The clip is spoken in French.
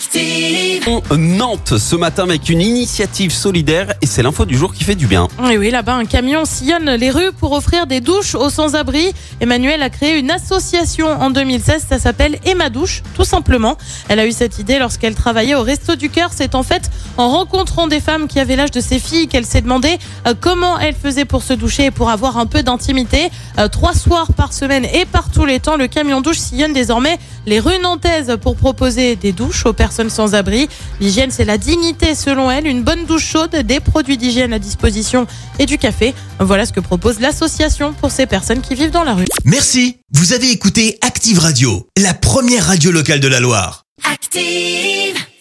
Active. Nantes ce matin avec une initiative solidaire et c'est l'info du jour qui fait du bien. Et oui, là-bas, un camion sillonne les rues pour offrir des douches aux sans-abri. Emmanuel a créé une association en 2016, ça s'appelle Emma Douche, tout simplement. Elle a eu cette idée lorsqu'elle travaillait au Resto du Cœur. C'est en fait en rencontrant des femmes qui avaient l'âge de ses filles qu'elle s'est demandé euh, comment elle faisait pour se doucher et pour avoir un peu d'intimité. Euh, trois soirs par semaine et par tous les temps, le camion douche sillonne désormais les rues nantaises pour proposer des douches aux personnes sans abri. L'hygiène, c'est la dignité selon elle. Une bonne douche chaude, des produits d'hygiène à disposition et du café. Voilà ce que propose l'association pour ces personnes qui vivent dans la rue. Merci. Vous avez écouté Active Radio, la première radio locale de la Loire. Active.